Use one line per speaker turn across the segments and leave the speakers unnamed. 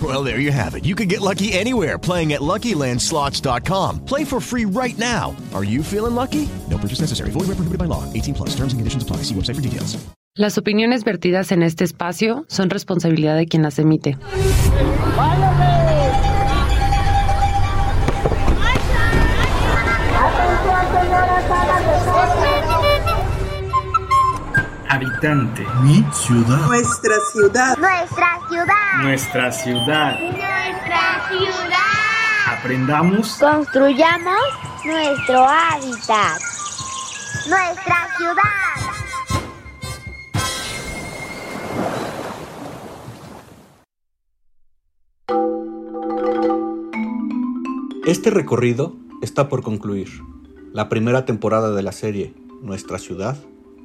Well, there you have it. You can get lucky anywhere playing at LuckyLandSlots.com. Play for free right now. Are you feeling lucky? No purchase necessary. Void where prohibited by law. 18 plus. Terms and conditions apply. See website for details.
Las opiniones vertidas en este espacio son responsabilidad de quien las emite.
Habitante.
Mi ciudad.
Nuestra ciudad.
Nuestra ciudad.
Nuestra ciudad.
Nuestra ciudad.
Aprendamos.
Construyamos nuestro hábitat. Nuestra ciudad.
Este recorrido está por concluir. La primera temporada de la serie, Nuestra ciudad,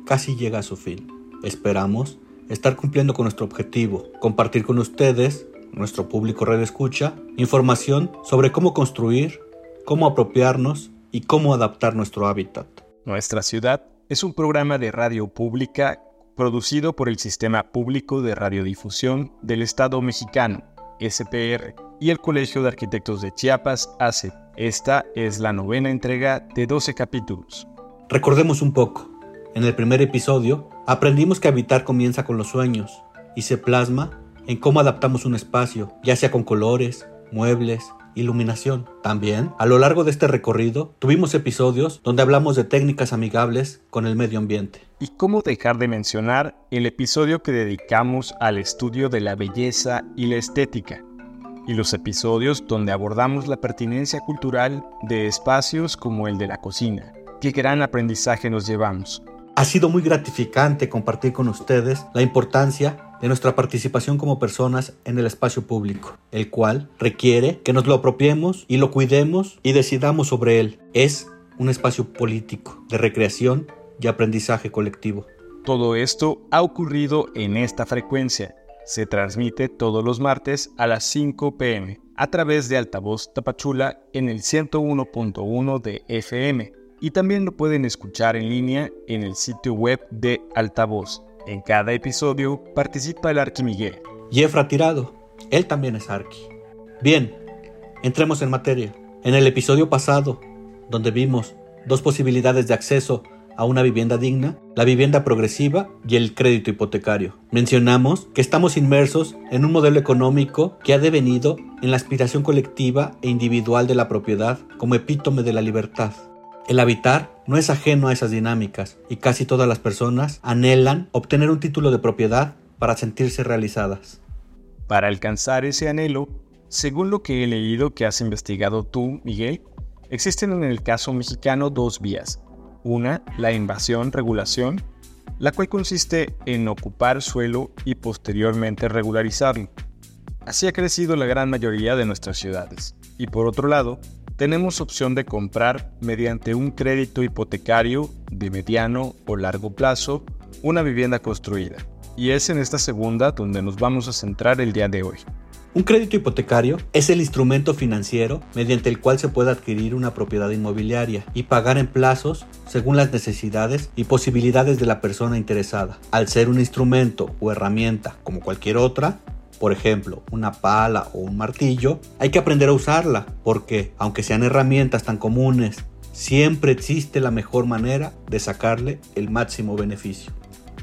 casi llega a su fin. Esperamos estar cumpliendo con nuestro objetivo, compartir con ustedes, nuestro público red escucha, información sobre cómo construir, cómo apropiarnos y cómo adaptar nuestro hábitat.
Nuestra ciudad es un programa de radio pública producido por el Sistema Público de Radiodifusión del Estado Mexicano, SPR, y el Colegio de Arquitectos de Chiapas, ACE. Esta es la novena entrega de 12 capítulos.
Recordemos un poco. En el primer episodio, aprendimos que habitar comienza con los sueños y se plasma en cómo adaptamos un espacio, ya sea con colores, muebles, iluminación. También, a lo largo de este recorrido, tuvimos episodios donde hablamos de técnicas amigables con el medio ambiente.
Y cómo dejar de mencionar el episodio que dedicamos al estudio de la belleza y la estética, y los episodios donde abordamos la pertinencia cultural de espacios como el de la cocina. Qué gran aprendizaje nos llevamos.
Ha sido muy gratificante compartir con ustedes la importancia de nuestra participación como personas en el espacio público, el cual requiere que nos lo apropiemos y lo cuidemos y decidamos sobre él. Es un espacio político, de recreación y aprendizaje colectivo.
Todo esto ha ocurrido en esta frecuencia. Se transmite todos los martes a las 5 pm a través de Altavoz Tapachula en el 101.1 de FM y también lo pueden escuchar en línea en el sitio web de Altavoz. En cada episodio participa el Arqui Miguel.
Jeffra Tirado, él también es Arqui. Bien, entremos en materia. En el episodio pasado, donde vimos dos posibilidades de acceso a una vivienda digna, la vivienda progresiva y el crédito hipotecario. Mencionamos que estamos inmersos en un modelo económico que ha devenido en la aspiración colectiva e individual de la propiedad como epítome de la libertad. El habitar no es ajeno a esas dinámicas y casi todas las personas anhelan obtener un título de propiedad para sentirse realizadas.
Para alcanzar ese anhelo, según lo que he leído que has investigado tú, Miguel, existen en el caso mexicano dos vías. Una, la invasión-regulación, la cual consiste en ocupar suelo y posteriormente regularizarlo. Así ha crecido la gran mayoría de nuestras ciudades. Y por otro lado, tenemos opción de comprar mediante un crédito hipotecario de mediano o largo plazo una vivienda construida. Y es en esta segunda donde nos vamos a centrar el día de hoy.
Un crédito hipotecario es el instrumento financiero mediante el cual se puede adquirir una propiedad inmobiliaria y pagar en plazos según las necesidades y posibilidades de la persona interesada. Al ser un instrumento o herramienta como cualquier otra, por ejemplo, una pala o un martillo, hay que aprender a usarla, porque aunque sean herramientas tan comunes, siempre existe la mejor manera de sacarle el máximo beneficio.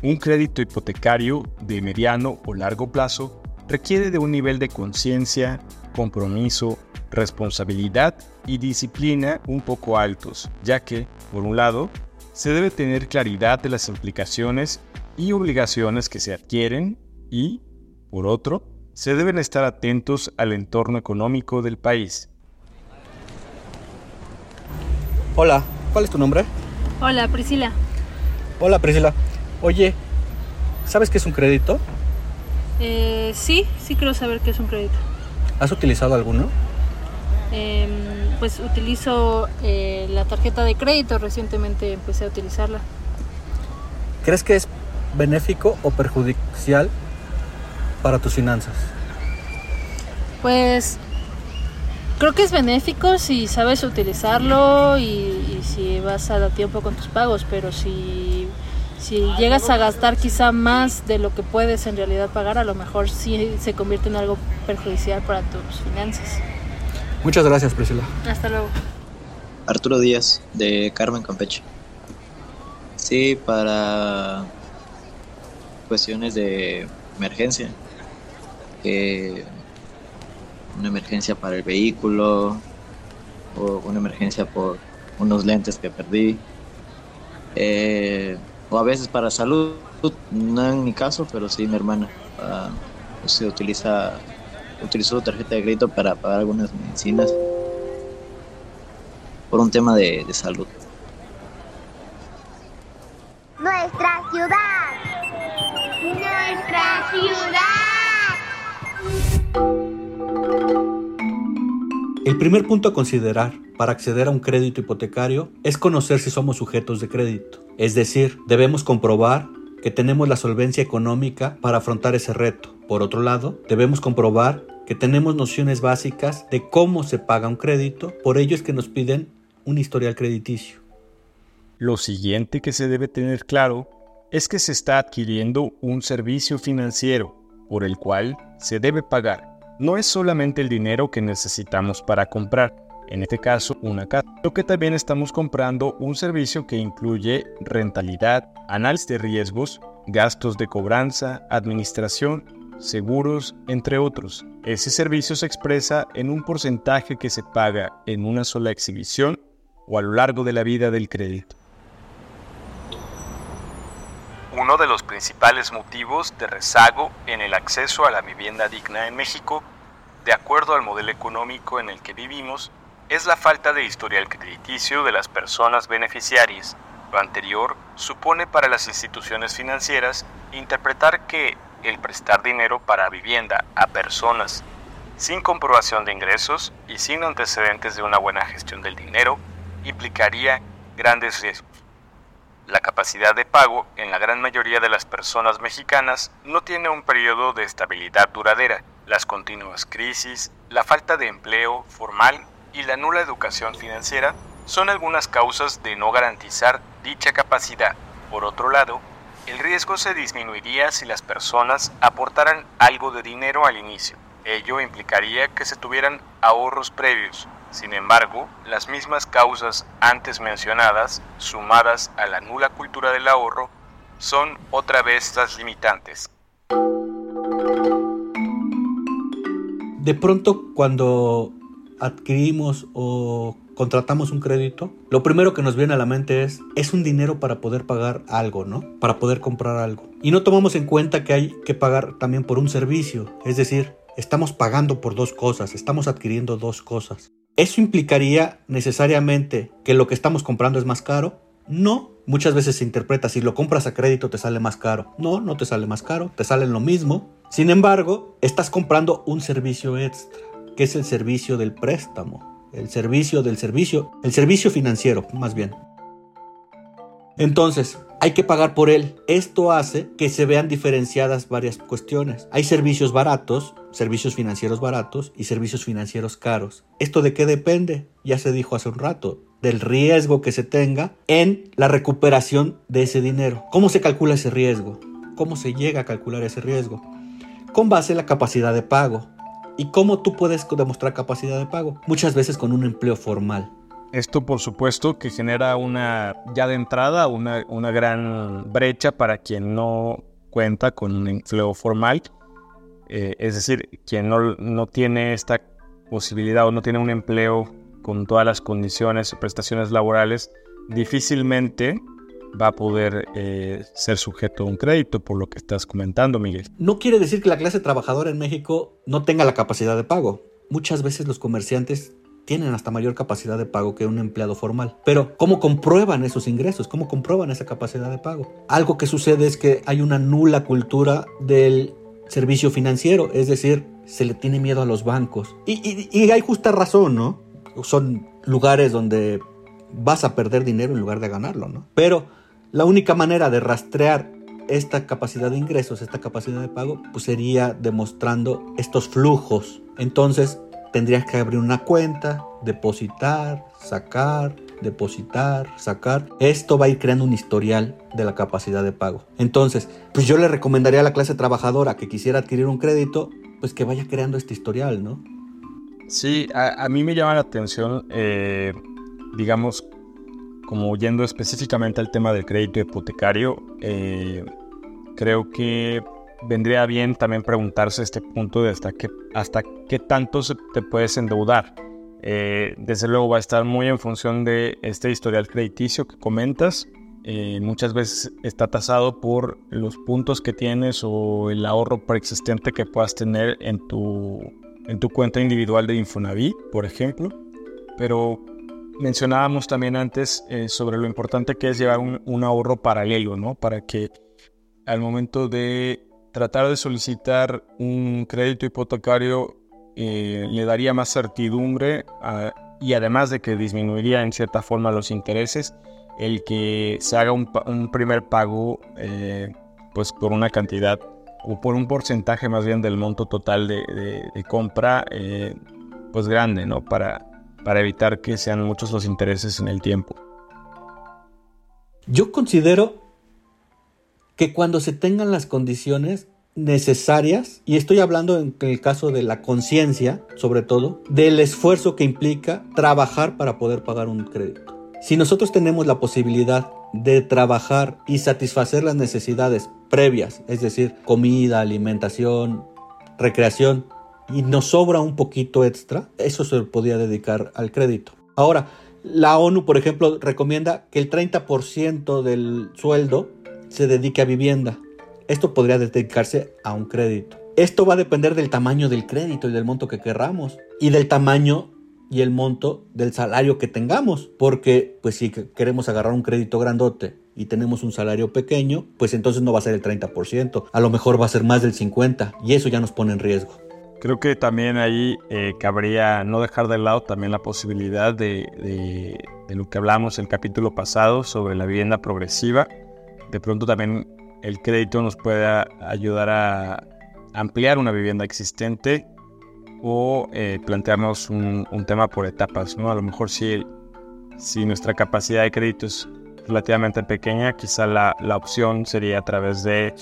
Un crédito hipotecario de mediano o largo plazo requiere de un nivel de conciencia, compromiso, responsabilidad y disciplina un poco altos, ya que, por un lado, se debe tener claridad de las implicaciones y obligaciones que se adquieren y, por otro, se deben estar atentos al entorno económico del país.
Hola, ¿cuál es tu nombre?
Hola, Priscila.
Hola Priscila. Oye, ¿sabes qué es un crédito?
Eh, sí, sí quiero saber qué es un crédito.
¿Has utilizado alguno?
Em, pues utilizo eh, la tarjeta de crédito, recientemente empecé a utilizarla.
¿Crees que es benéfico o perjudicial para tus finanzas?
Pues creo que es benéfico si sabes utilizarlo y, y si vas a dar tiempo con tus pagos, pero si, si llegas a gastar quizá más de lo que puedes en realidad pagar, a lo mejor sí se convierte en algo perjudicial para tus finanzas.
Muchas gracias, Priscila.
Hasta luego.
Arturo Díaz, de Carmen Campeche. Sí, para cuestiones de emergencia. Eh, una emergencia para el vehículo o una emergencia por unos lentes que perdí. Eh, o a veces para salud, no en mi caso, pero sí mi hermana. ah, se utiliza utilizó tarjeta de crédito para pagar algunas medicinas por un tema de, de salud.
El primer punto a considerar para acceder a un crédito hipotecario es conocer si somos sujetos de crédito. Es decir, debemos comprobar que tenemos la solvencia económica para afrontar ese reto. Por otro lado, debemos comprobar que tenemos nociones básicas de cómo se paga un crédito, por ello es que nos piden un historial crediticio.
Lo siguiente que se debe tener claro es que se está adquiriendo un servicio financiero por el cual se debe pagar. No es solamente el dinero que necesitamos para comprar, en este caso una casa, lo que también estamos comprando un servicio que incluye rentabilidad, análisis de riesgos, gastos de cobranza, administración, seguros, entre otros. Ese servicio se expresa en un porcentaje que se paga en una sola exhibición o a lo largo de la vida del crédito. Uno de los principales motivos de rezago en el acceso a la vivienda digna en México, de acuerdo al modelo económico en el que vivimos, es la falta de historial crediticio de las personas beneficiarias. Lo anterior supone para las instituciones financieras interpretar que el prestar dinero para vivienda a personas sin comprobación de ingresos y sin antecedentes de una buena gestión del dinero implicaría grandes riesgos. La capacidad de pago en la gran mayoría de las personas mexicanas no tiene un periodo de estabilidad duradera. Las continuas crisis, la falta de empleo formal y la nula educación financiera son algunas causas de no garantizar dicha capacidad. Por otro lado, el riesgo se disminuiría si las personas aportaran algo de dinero al inicio. Ello implicaría que se tuvieran ahorros previos. Sin embargo, las mismas causas antes mencionadas, sumadas a la nula cultura del ahorro, son otra vez las limitantes.
De pronto, cuando adquirimos o contratamos un crédito, lo primero que nos viene a la mente es, es un dinero para poder pagar algo, ¿no? Para poder comprar algo. Y no tomamos en cuenta que hay que pagar también por un servicio, es decir, estamos pagando por dos cosas, estamos adquiriendo dos cosas. ¿Eso implicaría necesariamente que lo que estamos comprando es más caro? No. Muchas veces se interpreta, si lo compras a crédito te sale más caro. No, no te sale más caro, te sale lo mismo. Sin embargo, estás comprando un servicio extra, que es el servicio del préstamo, el servicio del servicio, el servicio financiero, más bien. Entonces, hay que pagar por él. Esto hace que se vean diferenciadas varias cuestiones. Hay servicios baratos, servicios financieros baratos y servicios financieros caros. ¿Esto de qué depende? Ya se dijo hace un rato, del riesgo que se tenga en la recuperación de ese dinero. ¿Cómo se calcula ese riesgo? ¿Cómo se llega a calcular ese riesgo? Con base en la capacidad de pago. ¿Y cómo tú puedes demostrar capacidad de pago? Muchas veces con un empleo formal.
Esto por supuesto que genera una, ya de entrada, una, una gran brecha para quien no cuenta con un empleo formal. Eh, es decir, quien no, no tiene esta posibilidad o no tiene un empleo con todas las condiciones y prestaciones laborales, difícilmente va a poder eh, ser sujeto a un crédito, por lo que estás comentando, Miguel.
No quiere decir que la clase trabajadora en México no tenga la capacidad de pago. Muchas veces los comerciantes tienen hasta mayor capacidad de pago que un empleado formal. Pero, ¿cómo comprueban esos ingresos? ¿Cómo comprueban esa capacidad de pago? Algo que sucede es que hay una nula cultura del servicio financiero, es decir, se le tiene miedo a los bancos. Y, hay justa razón, ¿no? Son lugares donde vas a perder dinero en lugar de ganarlo, ¿no? Pero la única manera de rastrear esta capacidad de ingresos, esta capacidad de pago, pues sería demostrando estos flujos. Entonces, tendrías que abrir una cuenta, depositar, sacar, depositar, sacar. Esto va a ir creando un historial de la capacidad de pago. Entonces, pues yo le recomendaría a la clase trabajadora que quisiera adquirir un crédito, pues que vaya creando este historial, ¿no?
Sí, a, mí me llama la atención, eh, digamos, como yendo específicamente al tema del crédito hipotecario, eh, creo que vendría bien también preguntarse este punto de hasta qué, hasta qué tanto se te puedes endeudar. Eh, desde luego va a estar muy en función de este historial crediticio que comentas. Eh, muchas veces está tasado por los puntos que tienes o el ahorro preexistente que puedas tener en tu, en tu cuenta individual de Infonavit, por ejemplo. Pero mencionábamos también antes eh, sobre lo importante que es llevar un, un ahorro paralelo, ¿no? Para que al momento de tratar de solicitar un crédito hipotecario eh, le daría más certidumbre y además de que disminuiría en cierta forma los intereses, el que se haga un, primer pago eh, pues por una cantidad o por un porcentaje más bien del monto total de, compra eh, pues grande, ¿no? Para, para evitar que sean muchos los intereses en el tiempo.
Yo considero que cuando se tengan las condiciones necesarias, y estoy hablando en el caso de la conciencia, sobre todo, del esfuerzo que implica trabajar para poder pagar un crédito. Si nosotros tenemos la posibilidad de trabajar y satisfacer las necesidades previas, es decir, comida, alimentación, recreación, y nos sobra un poquito extra, eso se podría dedicar al crédito. Ahora, la ONU, por ejemplo, recomienda que el 30% del sueldo se dedique a vivienda. Esto podría dedicarse a un crédito. Esto va a depender del tamaño del crédito y del monto que querramos y del tamaño y el monto del salario que tengamos. Porque, pues si queremos agarrar un crédito grandote y tenemos un salario pequeño, pues entonces no va a ser el 30%, a lo mejor va a ser más del 50% y eso ya nos pone en riesgo.
Creo que también ahí eh, cabría no dejar de lado también la posibilidad de, de lo que hablamos en el capítulo pasado sobre la vivienda progresiva. De pronto también el crédito nos puede ayudar a ampliar una vivienda existente o eh, plantearnos un, tema por etapas, ¿no? A lo mejor si, si nuestra capacidad de crédito es relativamente pequeña, quizá la, la opción sería a través de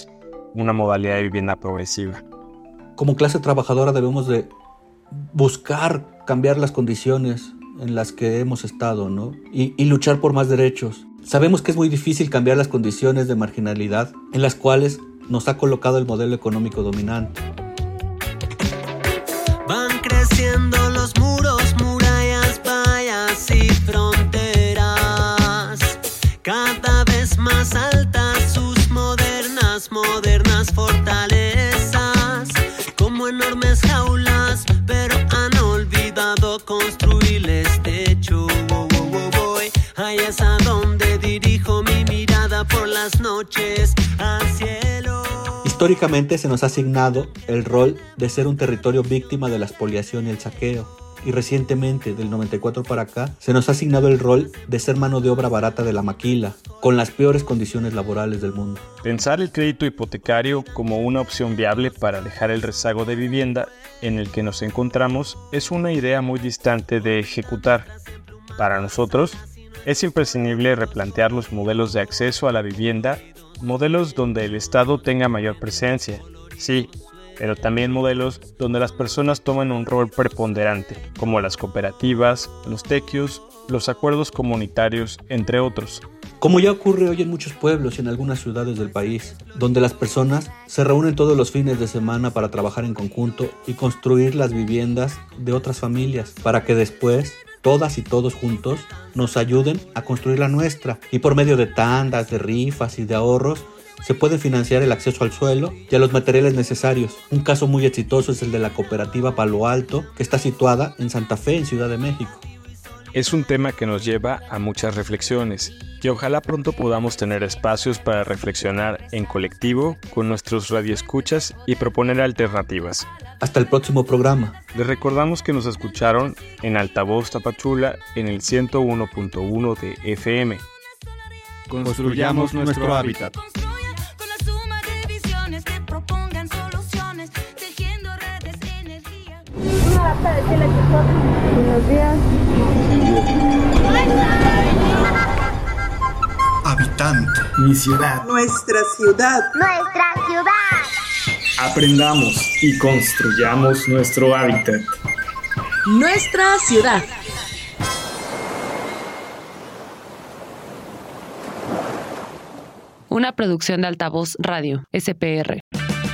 una modalidad de vivienda progresiva.
Como clase trabajadora debemos de buscar cambiar las condiciones en las que hemos estado, ¿no? Y, y luchar por más derechos. Sabemos que es muy difícil cambiar las condiciones de marginalidad en las cuales nos ha colocado el modelo económico dominante.
Van creciendo los muros, murallas, vallas y fronteras. Cada vez más altas sus modernas, modernas fortalezas. Por las noches al cielo.
Históricamente se nos ha asignado el rol de ser un territorio víctima de la expoliación y el saqueo. Y recientemente, del 94 para acá, se nos ha asignado el rol de ser mano de obra barata de la maquila, con las peores condiciones laborales del mundo.
Pensar el crédito hipotecario como una opción viable para dejar el rezago de vivienda en el que nos encontramos es una idea muy distante de ejecutar. Para nosotros, es imprescindible replantear los modelos de acceso a la vivienda, modelos donde el Estado tenga mayor presencia, sí, pero también modelos donde las personas tomen un rol preponderante, como las cooperativas, los tequios, los acuerdos comunitarios, entre otros.
Como ya ocurre hoy en muchos pueblos y en algunas ciudades del país, donde las personas se reúnen todos los fines de semana para trabajar en conjunto y construir las viviendas de otras familias, para que después todas y todos juntos nos ayuden a construir la nuestra y por medio de tandas, de rifas y de ahorros se puede financiar el acceso al suelo y a los materiales necesarios. Un caso muy exitoso es el de la cooperativa Palo Alto, que está situada en Santa Fe, en Ciudad de México.
Es un tema que nos lleva a muchas reflexiones, que ojalá pronto podamos tener espacios para reflexionar en colectivo con nuestros radioescuchas y proponer alternativas.
Hasta el próximo programa.
Les recordamos que nos escucharon en Altavoz Tapachula en el 101.1 de FM.
Construyamos nuestro hábitat.
Buenos días.
Habitante. Mi ciudad.
Nuestra ciudad.
Nuestra ciudad.
Aprendamos y construyamos nuestro hábitat.
Nuestra ciudad.
Una producción de Altavoz Radio, SPR.